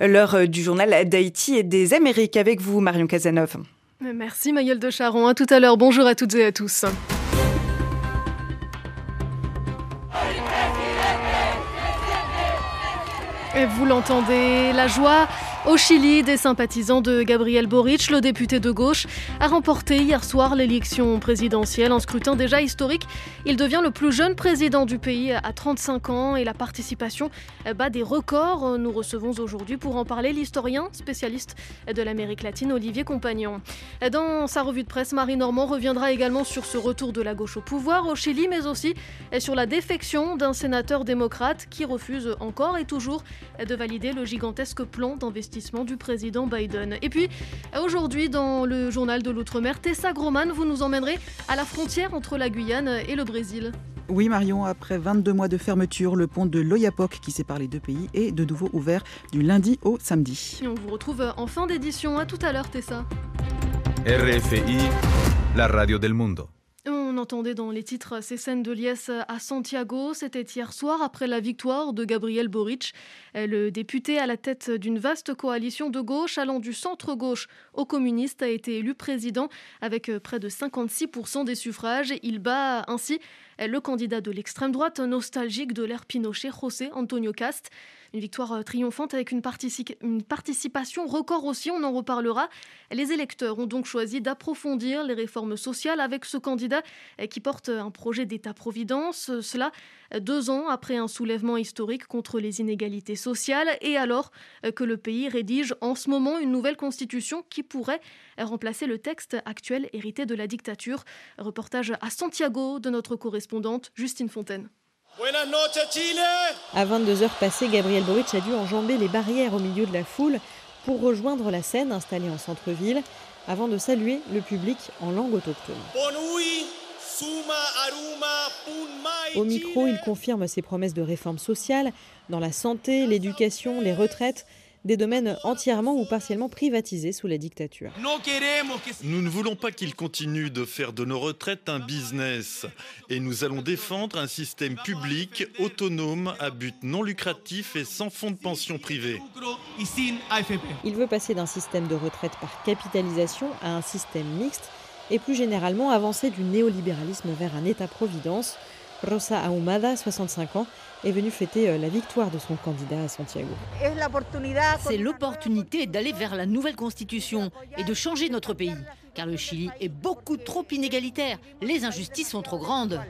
L'heure du journal d'Haïti et des Amériques avec vous, Marion Casanov. Merci Maëlle de Charon. À tout à l'heure. Bonjour à toutes et à tous. Vous l'entendez, la joie au Chili, des sympathisants de Gabriel Boric, le député de gauche, a remporté hier soir l'élection présidentielle, un scrutin déjà historique. Il devient le plus jeune président du pays à 35 ans et la participation bat des records. Nous recevons aujourd'hui pour en parler l'historien spécialiste de l'Amérique latine, Olivier Compagnon. Dans sa revue de presse, Marie Normand reviendra également sur ce retour de la gauche au pouvoir au Chili, mais aussi sur la défection d'un sénateur démocrate qui refuse encore et toujours de valider le gigantesque plan d'investissement du président Biden. Et puis, aujourd'hui, dans le journal de l'Outre-mer, Tessa Groman, vous nous emmènerez à la frontière entre la Guyane et le Brésil. Oui Marion, après 22 mois de fermeture, le pont de l'Oyapock qui sépare les deux pays est de nouveau ouvert du lundi au samedi. Et on vous retrouve en fin d'édition. À tout à l'heure Tessa. RFI, la radio del mundo. On entendait dans les titres ces scènes de liesse à Santiago. C'était hier soir après la victoire de Gabriel Boric, le député à la tête d'une vaste coalition de gauche allant du centre-gauche au communiste a été élu président avec près de 56% des suffrages. Il bat ainsi le candidat de l'extrême droite nostalgique de l'ère Pinochet, José Antonio Cast. Une victoire euh, triomphante avec une, une, participation record aussi, on en reparlera. Les électeurs ont donc choisi d'approfondir les réformes sociales avec ce candidat euh, qui porte un projet d'État-providence. Euh, cela deux ans après un soulèvement historique contre les inégalités sociales et alors que le pays rédige en ce moment une nouvelle constitution qui pourrait remplacer le texte actuel hérité de la dictature. Reportage à Santiago de notre correspondante Justine Fontaine. À 22h passées, Gabriel Boric a dû enjamber les barrières au milieu de la foule pour rejoindre la scène installée en centre-ville avant de saluer le public en langue autochtone. Au micro, il confirme ses promesses de réforme sociale dans la santé, l'éducation, les retraites des domaines entièrement ou partiellement privatisés sous la dictature. Nous ne voulons pas qu'il continue de faire de nos retraites un business et nous allons défendre un système public autonome à but non lucratif et sans fonds de pension privés. Il veut passer d'un système de retraite par capitalisation à un système mixte et plus généralement avancer du néolibéralisme vers un État-providence. Rosa Ahumada, 65 ans, est venue fêter euh, la victoire de son candidat à Santiago. C'est l'opportunité d'aller vers la nouvelle constitution et de changer notre pays, car le Chili est beaucoup trop inégalitaire. Les injustices sont trop grandes.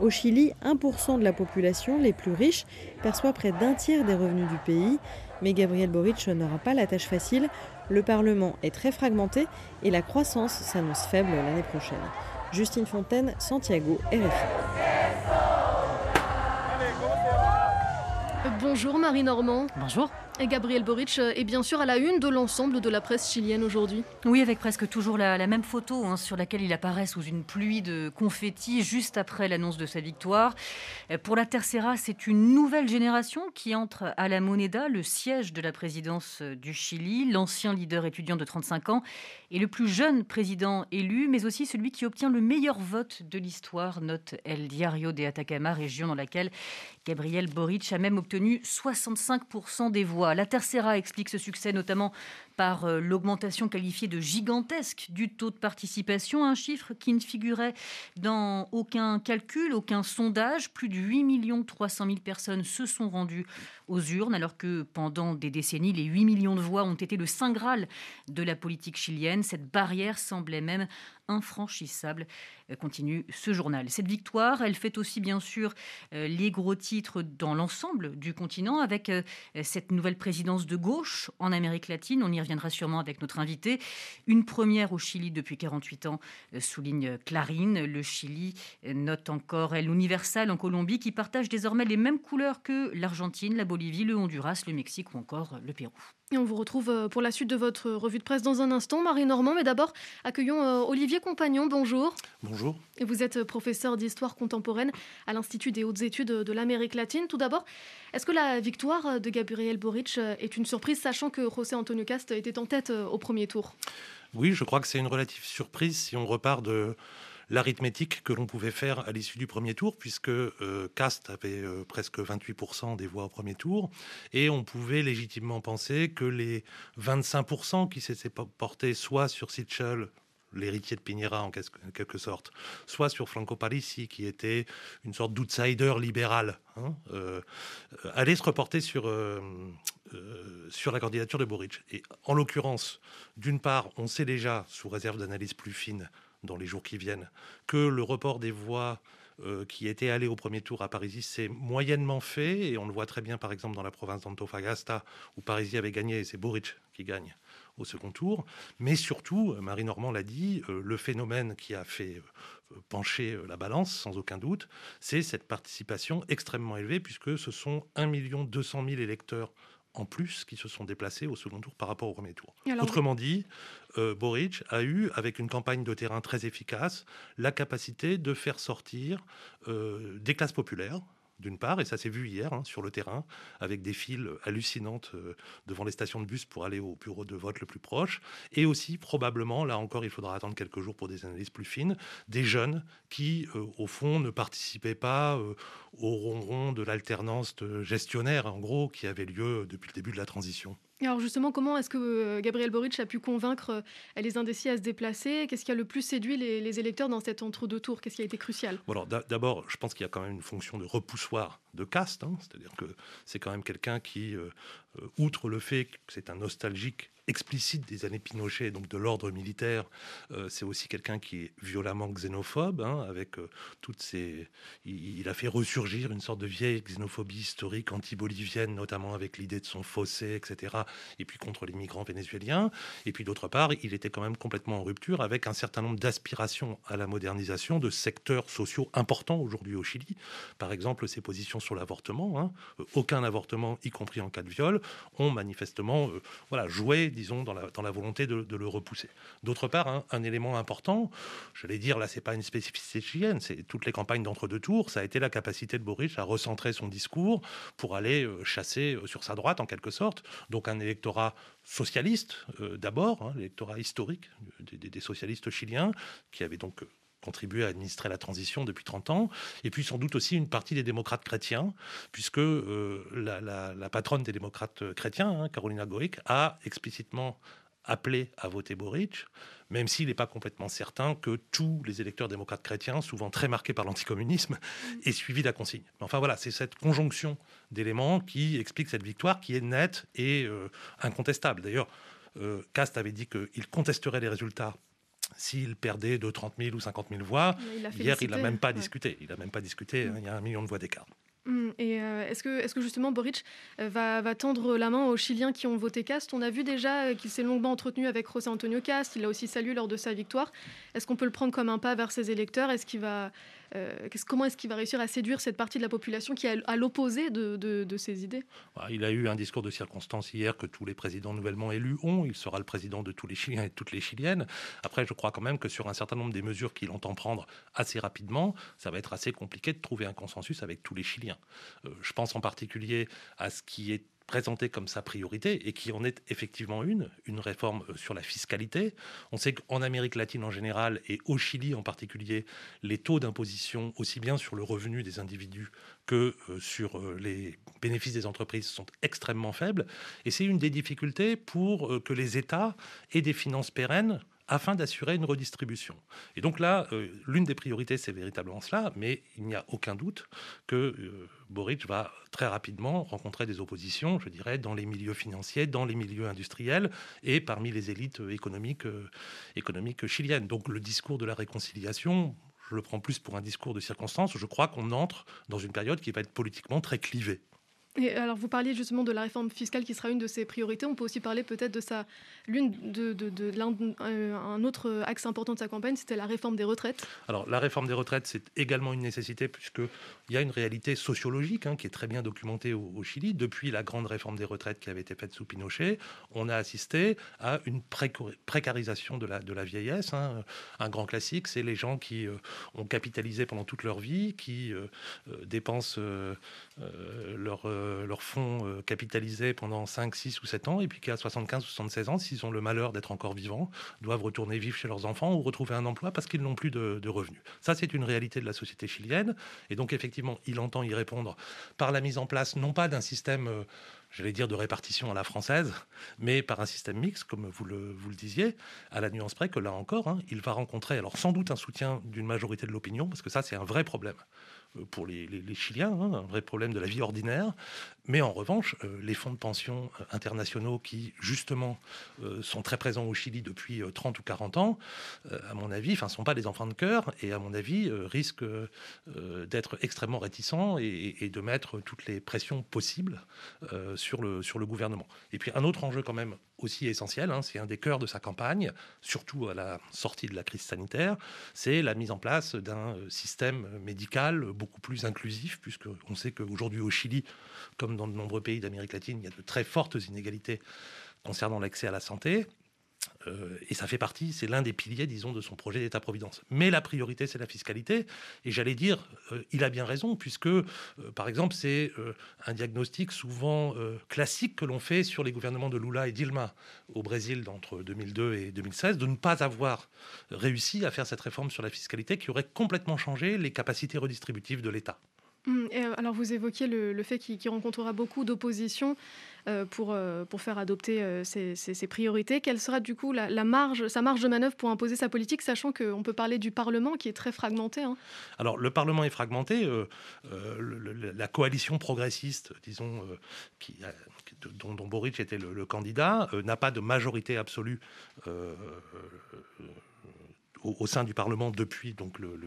Au Chili, 1% de la population, les plus riches, perçoit près d'un tiers des revenus du pays. Mais Gabriel Boric n'aura pas la tâche facile. Le Parlement est très fragmenté et la croissance s'annonce faible l'année prochaine. Justine Fontaine, Santiago, RFI. Bonjour Marie Normand. Bonjour. Et Gabriel Boric est bien sûr à la une de l'ensemble de la presse chilienne aujourd'hui. Oui, avec presque toujours la, même photo hein, sur laquelle il apparaît sous une pluie de confettis juste après l'annonce de sa victoire. Pour la Tercera, c'est une nouvelle génération qui entre à la Moneda, le siège de la présidence du Chili. L'ancien leader étudiant de 35 ans et le plus jeune président élu, mais aussi celui qui obtient le meilleur vote de l'histoire, note El Diario de Atacama, région dans laquelle Gabriel Boric a même obtenu 65% des voix. La Tercera explique ce succès notamment par euh, l'augmentation qualifiée de gigantesque du taux de participation, un chiffre qui ne figurait dans aucun calcul, aucun sondage. Plus de 8 300 000 personnes se sont rendues aux urnes, alors que pendant des décennies, les 8 millions de voix ont été le saint graal de la politique chilienne. Cette barrière semblait même infranchissable, euh, continue ce journal. Cette victoire, elle fait aussi bien sûr euh, les gros titres dans l'ensemble du continent, avec cette nouvelle présidence de gauche en Amérique latine. Reviendra sûrement avec notre invité. Une première au Chili depuis 48 ans, euh, souligne Clarine. Le Chili euh, note encore l'Universal en Colombie qui partage désormais les mêmes couleurs que l'Argentine, la Bolivie, le Honduras, le Mexique ou encore le Pérou. Et on vous retrouve euh, pour la suite de votre revue de presse dans un instant, Marie Normand. Mais d'abord, accueillons Olivier Compagnon. Bonjour. Bonjour. Et vous êtes professeur d'histoire contemporaine à l'Institut des hautes études de l'Amérique latine. Tout d'abord, est-ce que la victoire de Gabriel Boric est une surprise, sachant que José Antonio Cast était en tête au premier tour? Oui, je crois que c'est une relative surprise si on repart de l'arithmétique que l'on pouvait faire à l'issue du premier tour, puisque euh, Cast avait euh, presque 28% des voix au premier tour, et on pouvait légitimement penser que les 25% qui s'étaient portés soit sur Sitchell, l'héritier de Piñera en quelque sorte, soit sur Franco Parisi, qui était une sorte d'outsider libéral, hein, euh, allaient se reporter sur, sur la candidature de Boric. Et en l'occurrence, d'une part, on sait déjà, sous réserve d'analyse plus fine, dans les jours qui viennent, que le report des voix euh, qui étaient allées au premier tour à Parisi s'est moyennement fait, et on le voit très bien par exemple dans la province d'Antofagasta, où Parisi avait gagné, et c'est Boric qui gagne au second tour. Mais surtout, euh, Marie Normand l'a dit, euh, le phénomène qui a fait pencher la balance, sans aucun doute, c'est cette participation extrêmement élevée, puisque ce sont 1 200 000 électeurs en plus qui se sont déplacés au second tour par rapport au premier tour. Autrement dit, euh, Boric a eu, avec une campagne de terrain très efficace, la capacité de faire sortir euh, des classes populaires, d'une part, et ça s'est vu hier hein, sur le terrain, avec des files hallucinantes euh, devant les stations de bus pour aller au bureau de vote le plus proche, et aussi probablement, là encore il faudra attendre quelques jours pour des analyses plus fines, des jeunes qui, euh, au fond, ne participaient pas euh, au ronron de l'alternance gestionnaire, en gros, qui avait lieu depuis le début de la transition alors justement, comment est-ce que euh, Gabriel Boric a pu convaincre euh, les indécis à se déplacer? Qu'est-ce qui a le plus séduit les, électeurs dans cet entre-deux tours Qu'est-ce qui a été crucial? D'abord, je pense qu'il y a quand même une fonction de repoussoir de caste, hein. c'est-à-dire que c'est quand même quelqu'un qui, euh, outre le fait que c'est un nostalgique explicite des années Pinochet, donc de l'ordre militaire. Euh, c'est aussi quelqu'un qui est violemment xénophobe, hein, avec euh, toutes ces. Il, a fait ressurgir une sorte de vieille xénophobie historique anti-bolivienne, notamment avec l'idée de son fossé, etc. Et puis contre les migrants vénézuéliens. Et puis d'autre part, il était quand même complètement en rupture avec un certain nombre d'aspirations à la modernisation de secteurs sociaux importants aujourd'hui au Chili. Par exemple, ses positions sur l'avortement. Hein. Euh, aucun avortement, y compris en cas de viol, ont manifestement voilà, joué disons, dans la, volonté de, le repousser. D'autre part, un élément important, je vais dire, là, c'est pas une spécificité chilienne, c'est toutes les campagnes d'entre-deux tours, ça a été la capacité de Boric à recentrer son discours pour aller euh, chasser euh, sur sa droite, en quelque sorte. Donc un électorat socialiste, euh, d'abord, hein, l'électorat historique des, des, socialistes chiliens, qui avait donc contribué à administrer la transition depuis 30 ans, et puis sans doute aussi une partie des démocrates chrétiens, puisque euh, la, patronne des démocrates chrétiens, hein, Carolina Goic, a explicitement appelé à voter Boric, même s'il n'est pas complètement certain que tous les électeurs démocrates chrétiens, souvent très marqués par l'anticommunisme, mm. aient suivi la consigne. Mais enfin voilà, c'est cette conjonction d'éléments qui explique cette victoire qui est nette et euh, incontestable. D'ailleurs, euh, Cast avait dit qu'il contesterait les résultats s'il perdait de 30 000 ou 50 000 voix. Hier, il n'a même pas discuté. Il n'a même pas discuté. Hein, il y a un million de voix d'écart. Hum, et euh, est-ce que, est que justement Boric euh, va, tendre la main aux Chiliens qui ont voté Cast On a vu déjà euh, qu'il s'est longuement entretenu avec José Antonio Cast, il l'a aussi salué lors de sa victoire. Est-ce qu'on peut le prendre comme un pas vers ses électeurs? Est-ce qu'il va, euh, comment est-ce qu'il va réussir à séduire cette partie de la population qui est à l'opposé de, ses idées? Bah, Il a eu un discours de circonstance hier que tous les présidents nouvellement élus ont. Il sera le président de tous les Chiliens et toutes les Chiliennes. Après, je crois quand même que sur un certain nombre des mesures qu'il entend prendre assez rapidement, ça va être assez compliqué de trouver un consensus avec tous les Chiliens. Euh, je pense en particulier à ce qui est présenté comme sa priorité et qui en est effectivement une, une réforme euh, sur la fiscalité. On sait qu'en Amérique latine en général et au Chili en particulier, les taux d'imposition, aussi bien sur le revenu des individus que euh, sur euh, les bénéfices des entreprises, sont extrêmement faibles. Et c'est une des difficultés pour que les États aient des finances pérennes afin d'assurer une redistribution. Et donc là, euh, l'une des priorités, c'est véritablement cela, mais il n'y a aucun doute que euh, Boric va très rapidement rencontrer des oppositions, je dirais, dans les milieux financiers, dans les milieux industriels et parmi les élites économiques, euh, économiques chiliennes. Donc le discours de la réconciliation, je le prends plus pour un discours de circonstance, je crois qu'on entre dans une période qui va être politiquement très clivée. Alors, vous parliez justement de la réforme fiscale qui sera une de ses priorités. On peut aussi parler peut-être de sa l'une de, de, l'un, euh, un autre axe important de sa campagne, c'était la réforme des retraites. Alors, la réforme des retraites, c'est également une nécessité puisque il y a une réalité sociologique hein, qui est très bien documentée au, Chili. Depuis la grande réforme des retraites qui avait été faite sous Pinochet, on a assisté à une précarisation de la, de la vieillesse. Hein. Un grand classique, c'est les gens qui euh, ont capitalisé pendant toute leur vie, qui euh, dépensent leur leur fonds capitalisés pendant 5, 6 ou 7 ans, et puis qu'à 75 ou 76 ans, s'ils ont le malheur d'être encore vivants, doivent retourner vivre chez leurs enfants ou retrouver un emploi parce qu'ils n'ont plus de, revenus. Ça, c'est une réalité de la société chilienne. Et donc, effectivement, il entend y répondre par la mise en place, non pas d'un système j'allais dire de répartition à la française, mais par un système mixte, comme vous le, vous le disiez, à la nuance près que là encore, hein, il va rencontrer alors sans doute un soutien d'une majorité de l'opinion, parce que ça c'est un vrai problème. Pour les, Chiliens, hein, un vrai problème de la vie ordinaire. Mais en revanche, euh, les fonds de pension euh, internationaux qui, justement, sont très présents au Chili depuis 30 ou 40 ans, à mon avis, ne sont pas des enfants de cœur et, à mon avis, risquent d'être extrêmement réticents et, de mettre toutes les pressions possibles sur, le, sur le gouvernement. Et puis, un autre enjeu quand même aussi essentiel, hein, c'est un des cœurs de sa campagne, surtout à la sortie de la crise sanitaire, c'est la mise en place d'un système médical beaucoup plus inclusif, puisqu'on sait qu'aujourd'hui au Chili, comme dans de nombreux pays d'Amérique latine, il y a de très fortes inégalités concernant l'accès à la santé. Euh, et ça fait partie, c'est l'un des piliers, disons, de son projet d'État-providence. Mais la priorité, c'est la fiscalité. Et j'allais dire, euh, il a bien raison, puisque, euh, par exemple, c'est un diagnostic souvent classique que l'on fait sur les gouvernements de Lula et Dilma au Brésil entre 2002 et 2016, de ne pas avoir réussi à faire cette réforme sur la fiscalité qui aurait complètement changé les capacités redistributives de l'État. Hum, alors vous évoquiez le, fait qu'il rencontrera beaucoup d'opposition euh, pour, euh, pour faire adopter euh, ces, priorités. Quelle sera du coup la, marge, sa marge de manœuvre pour imposer sa politique, sachant qu'on peut parler du Parlement qui est très fragmenté hein? Alors le Parlement est fragmenté. la coalition progressiste, disons, dont, Boric était le candidat, n'a pas de majorité absolue au, sein du Parlement depuis donc le,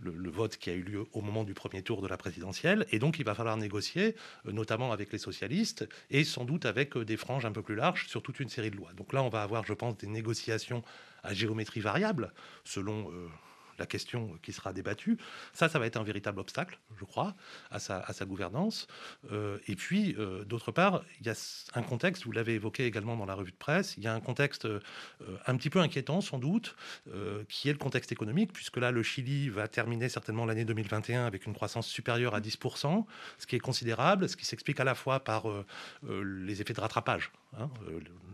le, vote qui a eu lieu au moment du premier tour de la présidentielle. Et donc, il va falloir négocier, euh, notamment avec les socialistes et sans doute avec euh, des franges un peu plus larges sur toute une série de lois. Donc là, on va avoir, je pense, des négociations à géométrie variable selon euh, la question qui sera débattue. Ça, ça va être un véritable obstacle, je crois, à sa, gouvernance. Euh, et puis, euh, d'autre part, il y a un contexte, vous l'avez évoqué également dans la revue de presse, il y a un contexte euh, un petit peu inquiétant, sans doute, qui est le contexte économique, puisque là, le Chili va terminer certainement l'année 2021 avec une croissance supérieure à 10%, ce qui est considérable, ce qui s'explique à la fois par les effets de rattrapage hein,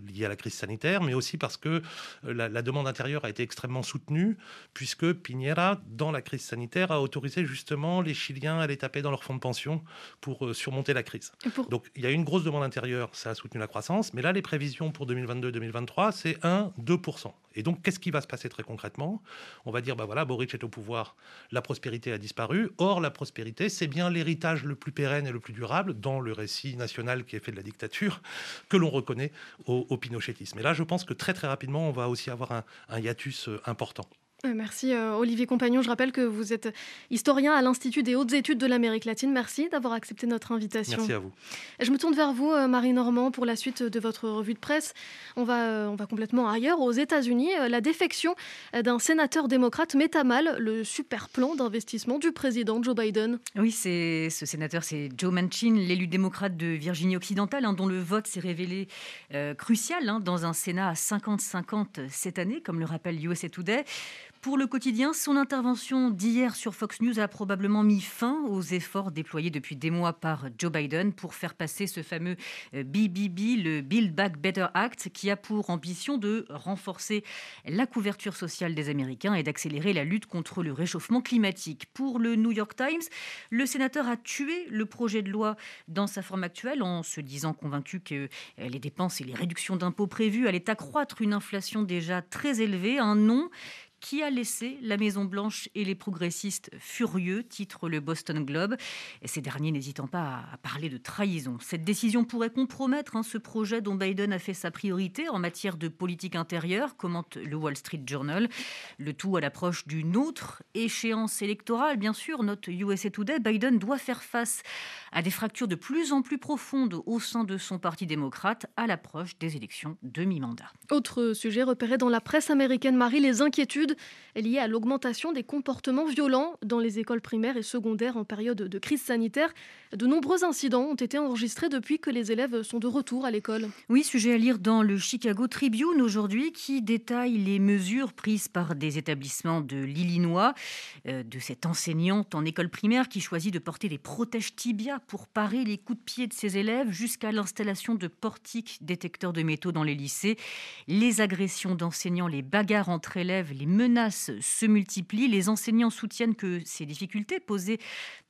liés à la crise sanitaire, mais aussi parce que la, la demande intérieure a été extrêmement soutenue, puisque Piñera, dans la crise sanitaire, a autorisé justement les Chiliens à aller taper dans leur fonds de pension pour euh, surmonter la crise. Donc il y a une grosse demande intérieure, ça a soutenu la croissance, mais là les prévisions pour 2022-2023, c'est 1-2%. Et donc qu'est-ce qui va se passer très concrètement? On va dire, bah voilà, Boric est au pouvoir, la prospérité a disparu. Or, la prospérité, c'est bien l'héritage le plus pérenne et le plus durable dans le récit national qui est fait de la dictature que l'on reconnaît au, pinochetisme. Et là, je pense que très très rapidement, on va aussi avoir un hiatus euh, important. Euh, merci euh, Olivier Compagnon. Je rappelle que vous êtes historien à l'Institut des hautes études de l'Amérique latine. Merci d'avoir accepté notre invitation. Merci à vous. Je me tourne vers vous, euh, Marie Normand, pour la suite de votre revue de presse. On va, on va complètement ailleurs, aux États-Unis. La défection d'un sénateur démocrate met à mal le super plan d'investissement du président Joe Biden. Oui, c'est ce sénateur, c'est Joe Manchin, l'élu démocrate de Virginie occidentale, hein, dont le vote s'est révélé crucial hein, dans un Sénat à 50-50 cette année, comme le rappelle USA Today. Pour le quotidien, son intervention d'hier sur Fox News a probablement mis fin aux efforts déployés depuis des mois par Joe Biden pour faire passer ce fameux BBB, euh, le Build Back Better Act, qui a pour ambition de renforcer la couverture sociale des Américains et d'accélérer la lutte contre le réchauffement climatique. Pour le New York Times, le sénateur a tué le projet de loi dans sa forme actuelle en se disant convaincu que euh, les dépenses et les réductions d'impôts prévues allaient accroître une inflation déjà très élevée, un nom qui a laissé la Maison-Blanche et les progressistes furieux, titre le Boston Globe. Et ces derniers n'hésitant pas à parler de trahison. Cette décision pourrait compromettre hein, ce projet dont Biden a fait sa priorité en matière de politique intérieure, commente le Wall Street Journal. Le tout à l'approche d'une autre échéance électorale, bien sûr, note USA Today. Biden doit faire face à des fractures de plus en plus profondes au sein de son parti démocrate à l'approche des élections de mi-mandat. Autre sujet repéré dans la presse américaine, Marie, les inquiétudes liées à l'augmentation des comportements violents dans les écoles primaires et secondaires en période de crise sanitaire. De nombreux incidents ont été enregistrés depuis que les élèves sont de retour à l'école. Oui, sujet à lire dans le Chicago Tribune aujourd'hui qui détaille les mesures prises par des établissements de l'Illinois, euh, de cette enseignante en école primaire qui choisit de porter des protèges tibias pour parer les coups de pied de ses élèves jusqu'à l'installation de portiques détecteurs de métaux dans les lycées. Les agressions d'enseignants, les bagarres entre élèves, les menaces se multiplient. Les enseignants soutiennent que ces difficultés posées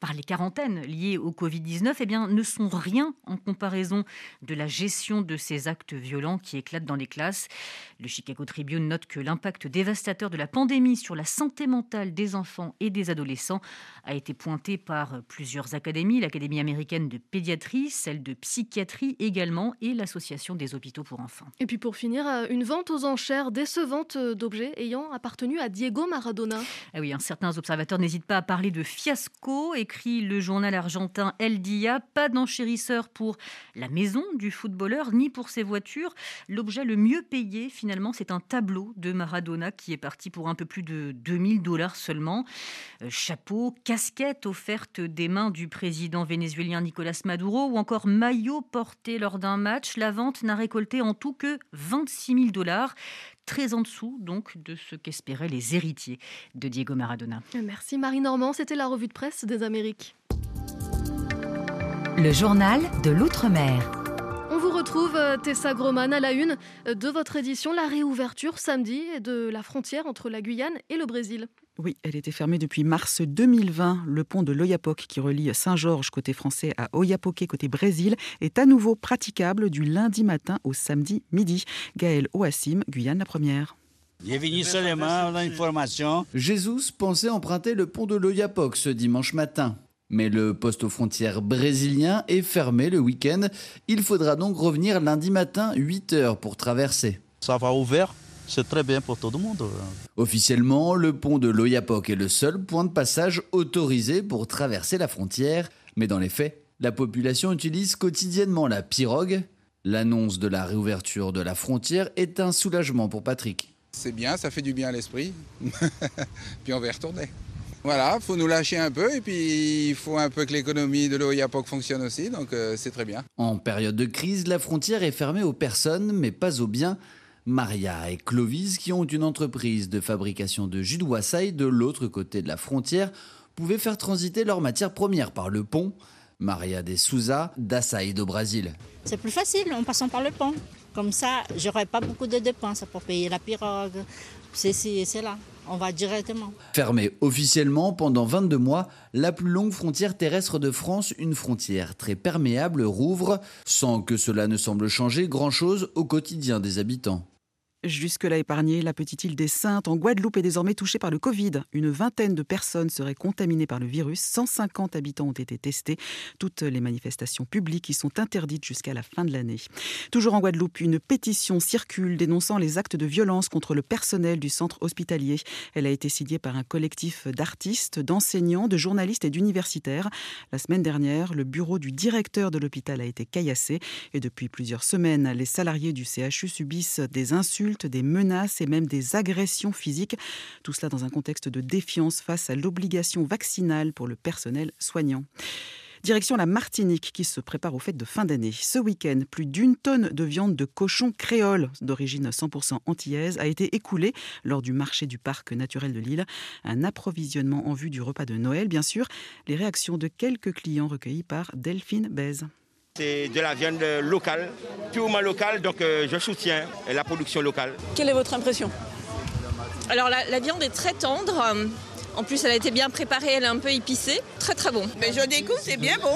par les quarantaines liées au Covid-19 eh ne sont rien en comparaison de la gestion de ces actes violents qui éclatent dans les classes. Le Chicago Tribune note que l'impact dévastateur de la pandémie sur la santé mentale des enfants et des adolescents a été pointé par plusieurs académies, l'Académie américaine de pédiatrie, celle de psychiatrie également et l'Association des hôpitaux pour enfants. Et puis pour finir, euh, une vente aux enchères décevante d'objets ayant appartenu à Diego Maradona. Ah oui, certains observateurs n'hésitent pas à parler de fiasco, écrit le journal argentin El Dia. Pas d'enchérisseur pour la maison du footballeur ni pour ses voitures. L'objet le mieux payé, finalement, c'est un tableau de Maradona qui est parti pour un peu plus de 2000 dollars seulement. Euh, chapeau, casquette offerte des mains du président vénézuélien Nicolas Maduro ou encore maillot porté lors d'un match. La vente n'a récolté en tout que 26 000 dollars très en dessous donc de ce qu'espéraient les héritiers de Diego Maradona. Merci Marie Normand, c'était la revue de presse des Amériques. Le journal de l'Outre-mer. On vous retrouve, euh, Tessa Groman, à la une de votre édition, la réouverture samedi de la frontière entre la Guyane et le Brésil. Oui, elle était fermée depuis mars 2020. Le pont de l'Oyapock qui relie Saint-Georges côté français à Oiapoque côté Brésil est à nouveau praticable du lundi matin au samedi midi. Gaël Oassim, Guyane la première. Jésus pensait emprunter le pont de l'Oyapock ce dimanche matin. Mais le poste aux frontières brésilien est fermé le week-end. Il faudra donc revenir lundi matin 8 heures pour traverser. Ça va ouvert? C'est très bien pour tout le monde. Officiellement, le pont de l'Oyapock est le seul point de passage autorisé pour traverser la frontière. Mais dans les faits, la population utilise quotidiennement la pirogue. L'annonce de la réouverture de la frontière est un soulagement pour Patrick. C'est bien, ça fait du bien à l'esprit. puis on va y retourner. Voilà, faut nous lâcher un peu et puis il faut un peu que l'économie de l'Oyapock fonctionne aussi, donc euh, c'est très bien. En période de crise, la frontière est fermée aux personnes, mais pas aux biens. Maria et Clovis, qui ont une entreprise de fabrication de jus de de l'autre côté de la frontière, pouvaient faire transiter leurs matières premières par le pont. Maria de Souza, d'Açaí do Brésil. C'est plus facile en passant par le pont. Comme ça, j'aurais pas beaucoup de dépenses pour payer la pirogue. C'est là. On va directement. Fermée officiellement pendant 22 mois, la plus longue frontière terrestre de France, une frontière très perméable, rouvre, sans que cela ne semble changer grand-chose au quotidien des habitants. Jusque-là épargnée, la petite île des Saintes en Guadeloupe est désormais touchée par le Covid. Une vingtaine de personnes seraient contaminées par le virus. 150 habitants ont été testés. Toutes les manifestations publiques y sont interdites jusqu'à la fin de l'année. Toujours en Guadeloupe, une pétition circule dénonçant les actes de violence contre le personnel du centre hospitalier. Elle a été signée par un collectif d'artistes, d'enseignants, de journalistes et d'universitaires. La semaine dernière, le bureau du directeur de l'hôpital a été caillassé et depuis plusieurs semaines, les salariés du CHU subissent des insultes des menaces et même des agressions physiques. Tout cela dans un contexte de défiance face à l'obligation vaccinale pour le personnel soignant. Direction la Martinique qui se prépare aux fêtes de fin d'année. Ce week-end, plus d'une tonne de viande de cochon créole d'origine 100% antillaise a été écoulée lors du marché du parc naturel de l'île. Un approvisionnement en vue du repas de Noël, bien sûr. Les réactions de quelques clients recueillis par Delphine Bèze. C'est de la viande locale, purement locale, donc euh, je soutiens la production locale. Quelle est votre impression? Alors la, viande est très tendre. En plus, elle a été bien préparée, elle est un peu épicée. Très très bon. Mais je découvre, c'est bien bon,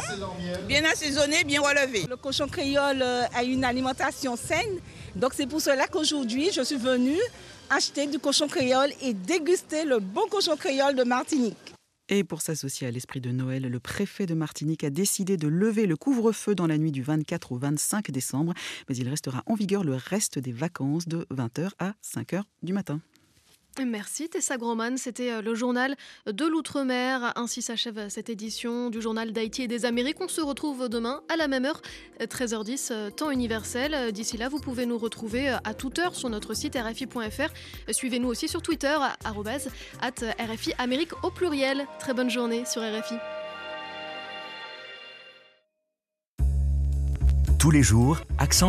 bien assaisonné, bien relevé. Le cochon créole euh, a une alimentation saine. Donc c'est pour cela qu'aujourd'hui, je suis venue acheter du cochon créole et déguster le bon cochon créole de Martinique. Et pour s'associer à l'esprit de Noël, le préfet de Martinique a décidé de lever le couvre-feu dans la nuit du 24 au 25 décembre, mais il restera en vigueur le reste des vacances de 20h à 5h du matin. Merci Tessa Groman, c'était euh, le journal de l'Outre-mer. Ainsi s'achève cette édition du journal d'Haïti et des Amériques. On se retrouve demain à la même heure, 13h10, euh, temps universel. D'ici là, vous pouvez nous retrouver euh, à toute heure sur notre site rfi.fr. Suivez-nous aussi sur Twitter, at RFI Amérique au pluriel. Très bonne journée sur RFI. Tous les jours, accent